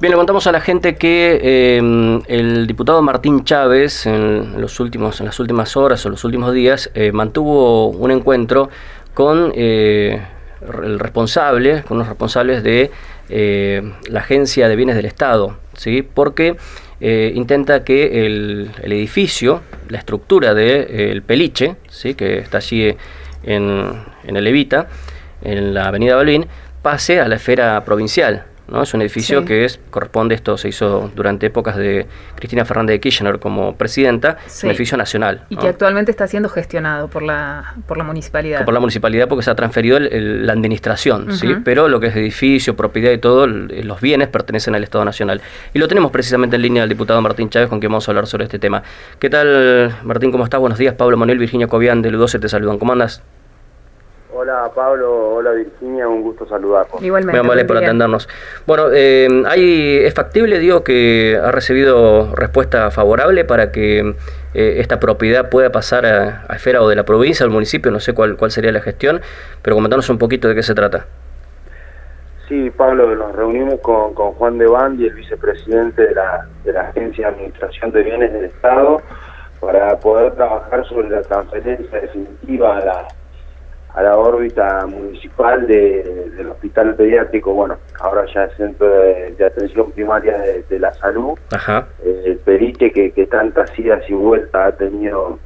Bien, le contamos a la gente que eh, el diputado Martín Chávez en, los últimos, en las últimas horas o los últimos días eh, mantuvo un encuentro con eh, el responsable, con los responsables de la Agencia de Bienes del Estado, ¿sí? porque intenta que el, edificio, la estructura del Peliche, ¿sí? que está allí en, en el Evita, en la avenida Balvin, pase a la esfera provincial. ¿No? Es un edificio que es, corresponde, esto se hizo durante épocas de Cristina Fernández de Kirchner como presidenta, un edificio nacional. Y que actualmente está siendo gestionado por la, por la municipalidad. Por la municipalidad porque se ha transferido la administración, ¿sí? pero lo que es edificio, propiedad y todo, los bienes pertenecen al Estado Nacional. Y lo tenemos precisamente en línea al diputado Martín Chávez con quien vamos a hablar sobre este tema. ¿Qué tal, Martín? ¿Cómo estás? Buenos días. Pablo Manuel, Virginia Cobian del U12 te saludan. ¿Cómo andas? Hola Pablo, hola Virginia, un gusto saludarlos. Igualmente. Muy por atendernos. Bueno, eh, ¿hay, ¿es factible, digo, que ha recibido respuesta favorable para que eh, esta propiedad pueda pasar a, esfera o de la provincia, al municipio? No sé cuál, cuál sería la gestión, pero comentarnos un poquito de qué se trata. Sí, Pablo, nos reunimos con, con Juan de Bandi, el vicepresidente de la, de la Agencia de Administración de Bienes del Estado, para poder trabajar sobre la transferencia definitiva a la a la órbita municipal del hospital pediátrico, bueno, ahora ya es centro de, atención primaria de, la salud, eh, el perique que, que, tantas idas y vueltas ha tenido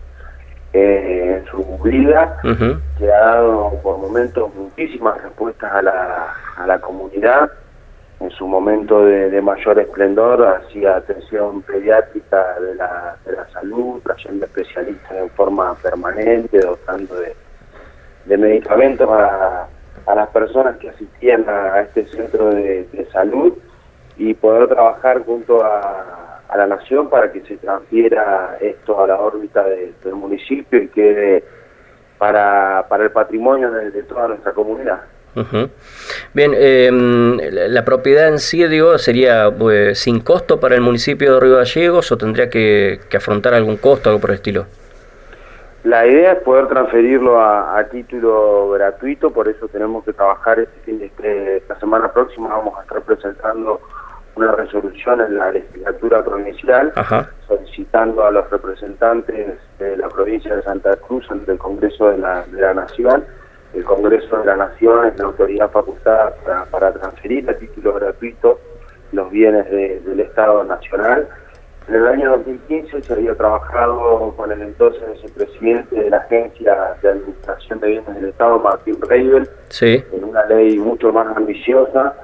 eh, en su vida, que ha dado por momentos muchísimas respuestas a la, a la comunidad, en su momento de, mayor esplendor hacía atención pediátrica de la, de la salud, trayendo especialistas en forma permanente, dotando de de medicamentos a, a las personas que asistían a, este centro de, salud y poder trabajar junto a, a, la nación para que se transfiera esto a la órbita del municipio y quede para, para el patrimonio de, toda nuestra comunidad. Bien, em, la propiedad en sí, digo, sería pues, sin costo para el municipio de Río Gallegos o tendría que afrontar algún costo, algo por el estilo. La idea es poder transferirlo a, título gratuito, por eso tenemos que trabajar este fin de este, esta semana próxima. Vamos a estar presentando una resolución en la legislatura provincial solicitando a los representantes de la provincia de Santa Cruz ante el Congreso de la, Nación. El Congreso de la Nación es la autoridad facultada para, transferir a título gratuito los bienes del Estado Nacional en el año 2015 se había trabajado con el entonces presidente de la Agencia de Administración de Bienes del Estado, Martín Reibel, en una ley mucho más ambiciosa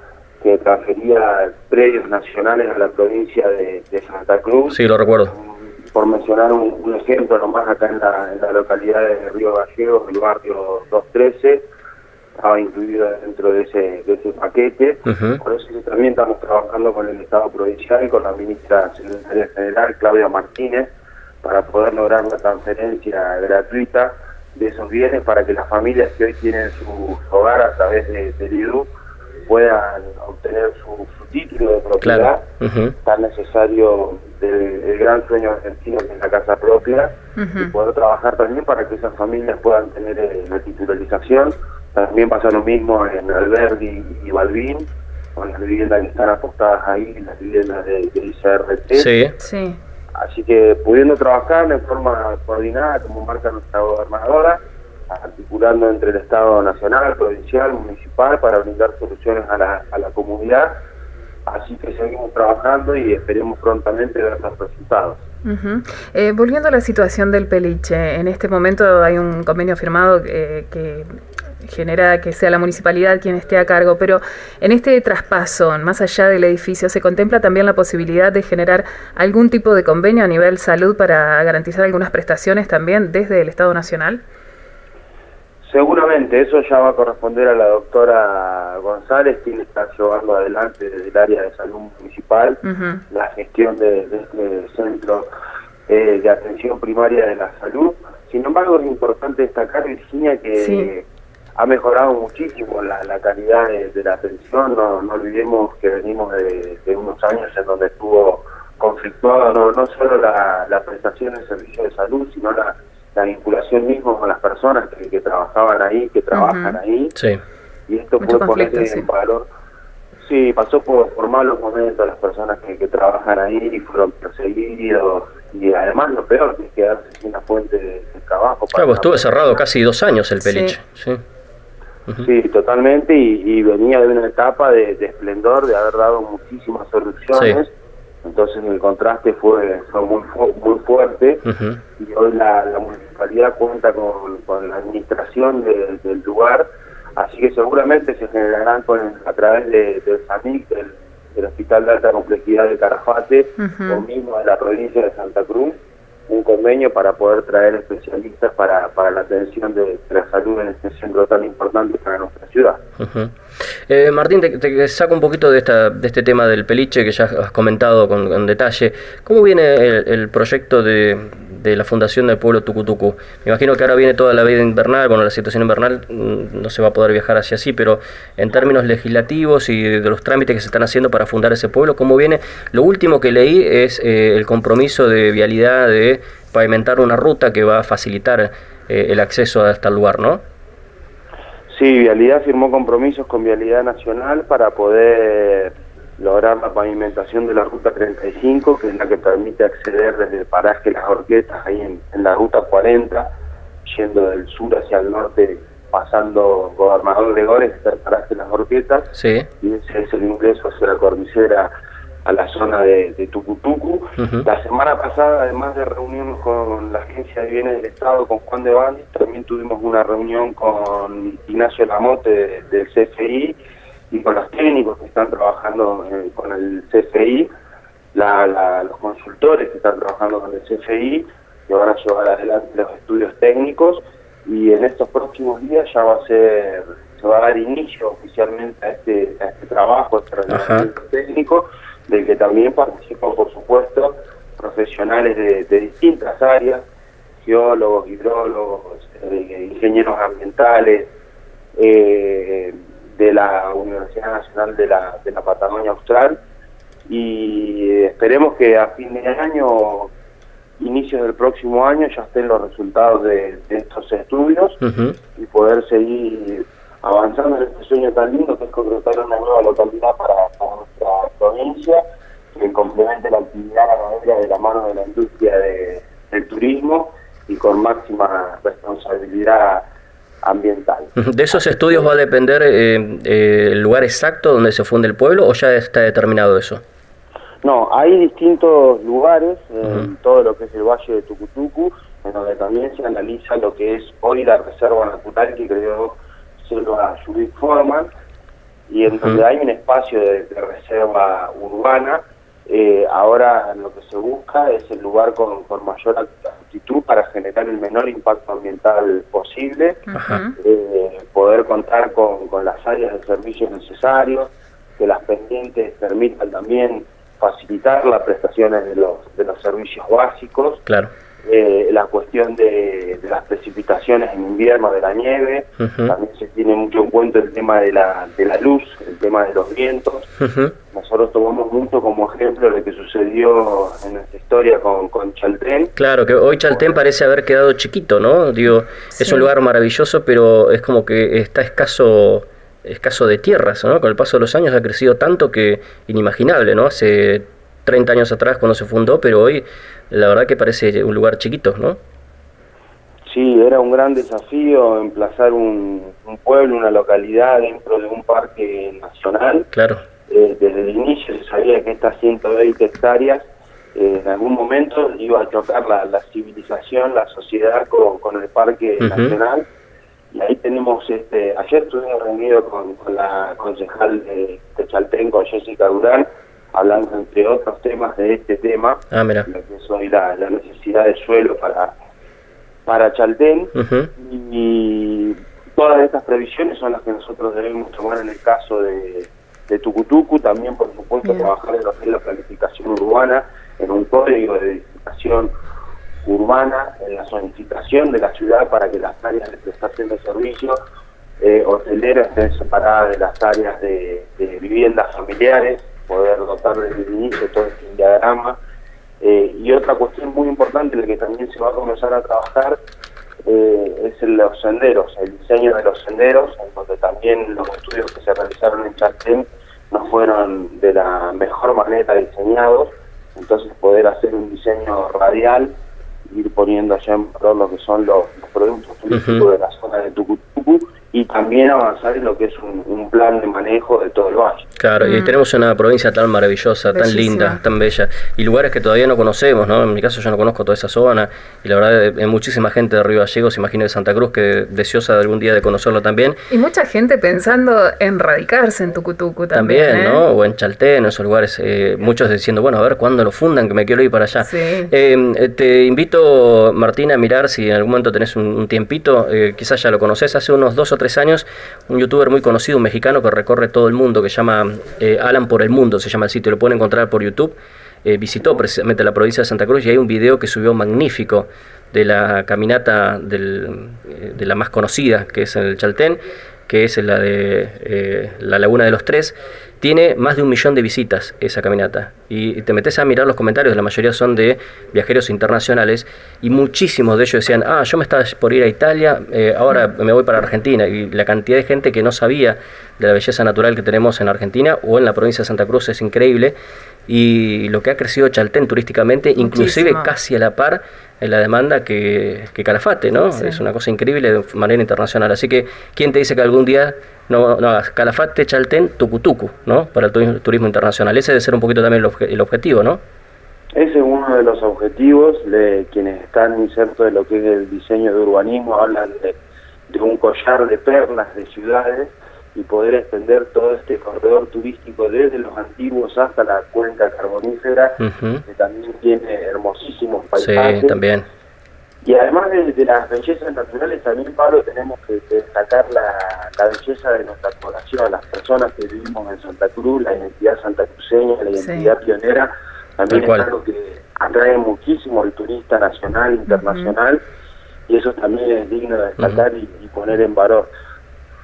que transfería predios nacionales a la provincia de, Santa Cruz. Sí, lo recuerdo. Por mencionar un, ejemplo nomás acá en la, en la localidad de Río Gallegos, el barrio 213, estaba incluido dentro de ese, de ese paquete. Por eso también estamos trabajando con el Estado Provincial y con la ministra secretaria general, Claudia Martínez, para poder lograr la transferencia gratuita de esos bienes para que las familias que hoy tienen su hogar a través de, del IDU puedan obtener su, título de propiedad. Tan necesario del gran sueño argentino que es la casa propia y poder trabajar también para que esas familias puedan tener eh, la titularización también pasa lo mismo en Alberdi y Balvin, con las viviendas que están apostadas ahí, las viviendas de, de ICRT. Sí. sí. Así que pudiendo trabajar de forma coordinada, como marca nuestra gobernadora, articulando entre el Estado nacional, provincial, municipal, para brindar soluciones a la, a la comunidad. Así que seguimos trabajando y esperemos prontamente ver los resultados. Eh, volviendo a la situación del peliche, en este momento hay un convenio firmado que genera que sea la municipalidad quien esté a cargo, pero en este traspaso, más allá del edificio, ¿se contempla también la posibilidad de generar algún tipo de convenio a nivel salud para garantizar algunas prestaciones también desde el Estado Nacional? Seguramente, eso ya va a corresponder a la doctora González, quien está llevando adelante desde el área de salud municipal la gestión de, este centro eh, de atención primaria de la salud. Sin embargo, es importante destacar, Virginia, que ha mejorado muchísimo la, calidad de, la atención, no, olvidemos que venimos de, unos años en donde estuvo conflictuado no, no solo la, prestación del servicio de salud, sino la, vinculación mismo con las personas que, trabajaban ahí, que trabajan ahí. Sí. Y esto puede poner en valor, Sí, pasó por, por malos momentos las personas que, que trabajan ahí y fueron perseguidos y además lo peor que es quedarse sin una fuente de, trabajo. Claro, estuvo cerrado casi dos años el peliche. Sí, sí. Totalmente y, venía de una etapa de, esplendor, de haber dado muchísimas soluciones. Entonces el contraste fue, fue muy, muy fuerte. Y hoy la, municipalidad cuenta con, con la administración del lugar. Así que seguramente se generarán con, a través de, del SAMIC, del, Hospital de Alta Complejidad de Carafate, o mismo de la provincia de Santa Cruz, un convenio para poder traer especialistas para, para la atención de, la salud en este centro tan importante para nuestra ciudad. eh, Martín, te, saco un poquito de, esta, de este tema del peliche que ya has comentado con, detalle. ¿Cómo viene el proyecto de, de la Fundación del Pueblo Tucutucu. Me imagino que ahora viene toda la vida invernal, bueno, la situación invernal mm, no se va a poder viajar hacia así, pero en términos legislativos y de los trámites que se están haciendo para fundar ese pueblo, ¿cómo viene? Lo último que leí es eh, el compromiso de vialidad de pavimentar una ruta que va a facilitar eh, el acceso a este lugar, ¿no? Sí, Vialidad firmó compromisos con Vialidad Nacional para poder lograr la pavimentación de la ruta 35, que es la que permite acceder desde el paraje Las Orquetas, ahí en, la ruta 40, yendo del sur hacia el norte, pasando Gobernador de Gores, está el paraje Las Orquetas, sí. y ese es el ingreso hacia la cordillera a la zona de, de Tucutucu. La semana pasada, además de reunirnos con la Agencia de Bienes del Estado, con Juan de Bandi, también tuvimos una reunión con Ignacio Lamote del CFI, y con los técnicos que están trabajando eh, con el CFI, los consultores que están trabajando con el CFI, que van a llevar adelante los estudios técnicos y en estos próximos días ya va a ser, se va a dar inicio oficialmente a este, a este trabajo, a este relevamiento técnico, del que también participan, por supuesto, profesionales de, distintas áreas, geólogos, hidrólogos, eh, ingenieros ambientales, eh, de la Universidad Nacional de la, de la Patagonia Austral y esperemos que a fin de año, inicios del próximo año, ya estén los resultados de, estos estudios y poder seguir avanzando en este sueño tan lindo que es concretar una nueva localidad para, nuestra provincia que complemente la actividad ganadera de la mano de la industria del turismo y con máxima responsabilidad ambiental. ¿De esos estudios va a depender eh, eh, el lugar exacto donde se funde el pueblo o ya está determinado eso? No, hay distintos lugares en todo lo que es el Valle de Tucutucu, en donde también se analiza lo que es hoy la reserva natural que creó Selva Judith Forman, y en donde hay un espacio de reserva urbana eh, ahora lo que se busca es el lugar con, mayor actitud para generar el menor impacto ambiental posible, eh, poder contar con, con, las áreas de servicios necesarios, que las pendientes permitan también facilitar las prestaciones de los, de los servicios básicos. Claro. Eh, la cuestión de, las precipitaciones en invierno, de la nieve, también se tiene mucho en cuenta el tema de la, de la luz, el tema de los vientos. Nosotros tomamos mucho como ejemplo lo que sucedió en nuestra historia con, con Chaltén. Claro, que hoy Chaltén parece haber quedado chiquito, ¿no? Digo, es un lugar maravilloso, pero es como que está escaso escaso de tierras, ¿no? Con el paso de los años ha crecido tanto que inimaginable, ¿no? Hace 30 años atrás cuando se fundó, pero hoy la verdad que parece un lugar chiquito, ¿no? Sí, era un gran desafío emplazar un, pueblo, una localidad dentro de un parque nacional. Claro. Eh, desde el inicio se sabía que estas 120 hectáreas eh, en algún momento iba a chocar la, civilización, la sociedad con, el parque nacional. Y ahí tenemos, este, ayer estuvimos reunidos con, la concejal de, de Chaltén, con Jessica Durán, hablando entre otros temas de este tema, ah, mira. lo que es hoy la, necesidad de suelo para, para Chaltén, y todas estas previsiones son las que nosotros debemos tomar en el caso de, de Tucutucu, también por supuesto trabajar en lo que es la planificación urbana, en un código de edificación urbana, en la zonificación de la ciudad para que las áreas de prestación de servicios eh, hoteleras estén separadas de las áreas de viviendas familiares, poder dotar desde el inicio todo este diagrama. Eh, y otra cuestión muy importante en la que también se va a comenzar a trabajar eh, es los senderos, el diseño de los senderos, en donde también los estudios que se realizaron en Chaltén no fueron de la mejor manera diseñados, entonces poder hacer un diseño radial, ir poniendo allá en valor lo que son los, productos turísticos de la zona de Tucutucu y también avanzar en lo que es un, plan de manejo de todo el valle. Claro, y mm. tenemos una provincia tan maravillosa, tan linda, tan bella, y lugares que todavía no conocemos, ¿no? En mi caso yo no conozco toda esa zona, y la verdad hay muchísima gente de Río Gallegos, imagino de Santa Cruz, que deseosa de algún día de conocerlo también. Y mucha gente pensando en radicarse en Tucutucu también. También, ¿no? ¿eh? O en Chalté, en esos lugares, eh, muchos diciendo, bueno, a ver cuándo lo fundan, que me quiero ir para allá. Eh, te invito, Martina, a mirar si en algún momento tenés un, tiempito, quizás ya lo conoces, hace unos dos o tres años, un youtuber muy conocido, un mexicano que recorre todo el mundo, que llama eh, Alan por el Mundo, se llama el sitio, lo pueden encontrar por YouTube. Eh, visitó precisamente la provincia de Santa Cruz y hay un video que subió magnífico de la caminata eh, de la más conocida, que es el Chaltén, que es la de la Laguna de los Tres tiene más de un millón de visitas esa caminata. Y te metes a mirar los comentarios, la mayoría son de viajeros internacionales, y muchísimos de ellos decían, ah, yo me estaba por ir a Italia, eh, ahora me voy para Argentina. Y la cantidad de gente que no sabía de la belleza natural que tenemos en Argentina o en la provincia de Santa Cruz es increíble. Y lo que ha crecido Chaltén turísticamente, inclusive casi a la par en la demanda que, que Calafate, ¿no? Es una cosa increíble de manera internacional. Así que, ¿quién te dice que algún día no, no hagas Calafate, Chaltén, Tucutucu, ¿no? Para el turismo, internacional. Ese debe ser un poquito también el, objetivo, ¿no? Ese es uno de los objetivos de quienes están insertos de lo que es el diseño de urbanismo, hablan de, un collar de perlas de ciudades y poder extender todo este corredor turístico desde los antiguos hasta la cuenca carbonífera, que también tiene hermosísimos paisajes. Sí, también. Y además de, las bellezas naturales, también, Pablo, tenemos que, destacar la, belleza de nuestra población, las personas que vivimos en Santa Cruz, la identidad santacruceña, la identidad pionera, también es algo que atrae muchísimo al turista nacional, internacional, y eso también es digno de destacar y, poner en valor.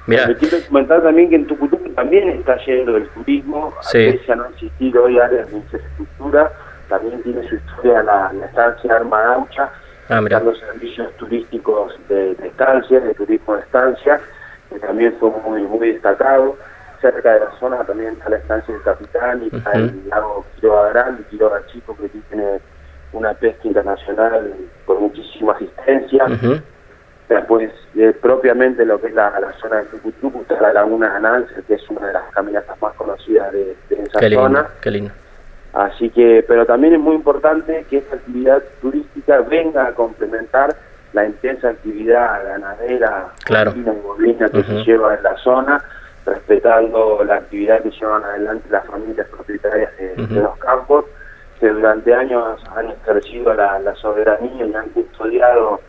Mira. Me quiero comentar también que en Tucutuco también está lleno del turismo, sí. a no existir hoy áreas de infraestructura, también tiene su historia la, la estancia Armadaucha, ah, los servicios turísticos de, estancia, de turismo de estancia, que también son muy, muy destacados. Cerca de la zona también está la estancia del Capital y está el lago Quiroga Grande y Quiroga Chico, que tiene una pesca internacional con muchísima asistencia. Después, eh, propiamente lo que es la, zona de Tucutucu, está la Laguna Ganancia, que es una de las caminatas más conocidas de, esa zona. qué lindo. Así que, pero también es muy importante que esta actividad turística venga a complementar la intensa actividad ganadera claro. y bovina que se lleva en la zona, respetando la actividad que llevan adelante las familias propietarias de, los campos, que durante años han ejercido la, soberanía y han custodiado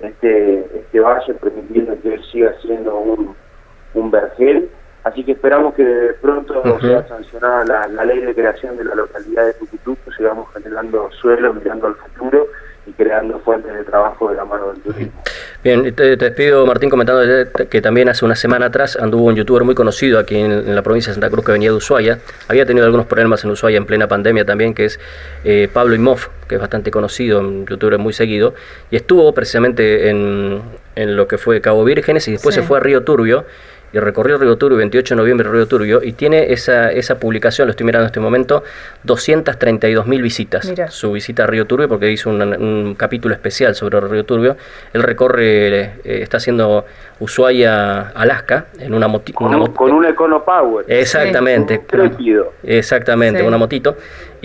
este, este valle, permitiendo que él siga siendo un, un vergel. Así que esperamos que pronto sea sancionada la, ley de creación de la localidad de Tucutuco, sigamos generando suelo, mirando al futuro y creando fuentes de trabajo de la mano del turismo. Bien, te, despido Martín comentando que también hace una semana atrás anduvo un youtuber muy conocido aquí en, la provincia de Santa Cruz que venía de Ushuaia. Había tenido algunos problemas en Ushuaia en plena pandemia también, que es eh, Pablo Imov, que es bastante conocido, un youtuber muy seguido, y estuvo precisamente en, lo que fue Cabo Vírgenes y después se fue a Río Turbio y recorrió Río Turbio, 28 de noviembre Río Turbio, y tiene esa, esa publicación, lo estoy mirando en este momento, 232 mil visitas. Su visita a Río Turbio, porque hizo un, capítulo especial sobre Río Turbio. Él recorre, eh, está haciendo Ushuaia, Alaska, en una, motito con, un, con un Econo Power. Exactamente. Exactamente, una motito.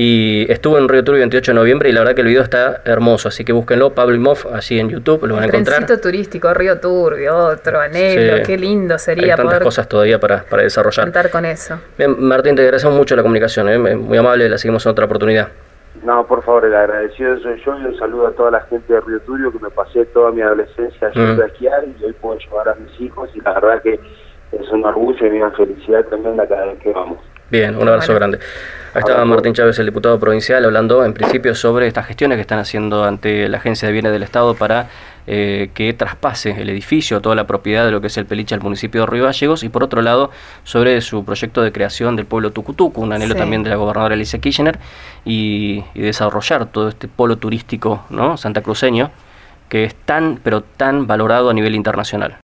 Y estuvo en Río Turbio 28 de noviembre y la verdad que el video está hermoso, así que búsquenlo, Pablo Imov, así en YouTube, lo van a encontrar. Un turístico, Río Turbio, otro, anhelo, qué lindo sería Hay tantas cosas todavía para, para desarrollar. Contar con eso. Bien, Martín, te agradecemos mucho la comunicación, ¿eh? muy amable, la seguimos en otra oportunidad. No, por favor, el agradecido soy yo y un saludo a toda la gente de Río Turbio que me pasé toda mi adolescencia yendo mm. a esquiar y hoy puedo llevar a mis hijos y la verdad que es un orgullo y una felicidad tremenda cada vez que vamos. Bien, un abrazo grande. Ahí estaba Martín Chávez, el diputado provincial, hablando en principio sobre estas gestiones que están haciendo ante la Agencia de Bienes del Estado para eh, que traspase el edificio, toda la propiedad de lo que es el Peliche al municipio de Río Gallegos, y por otro lado, sobre su proyecto de creación del pueblo Tucutuco, un anhelo también de la gobernadora Alicia Kirchner, y, y, desarrollar todo este polo turístico ¿no? santacruceño que es tan, pero tan valorado a nivel internacional.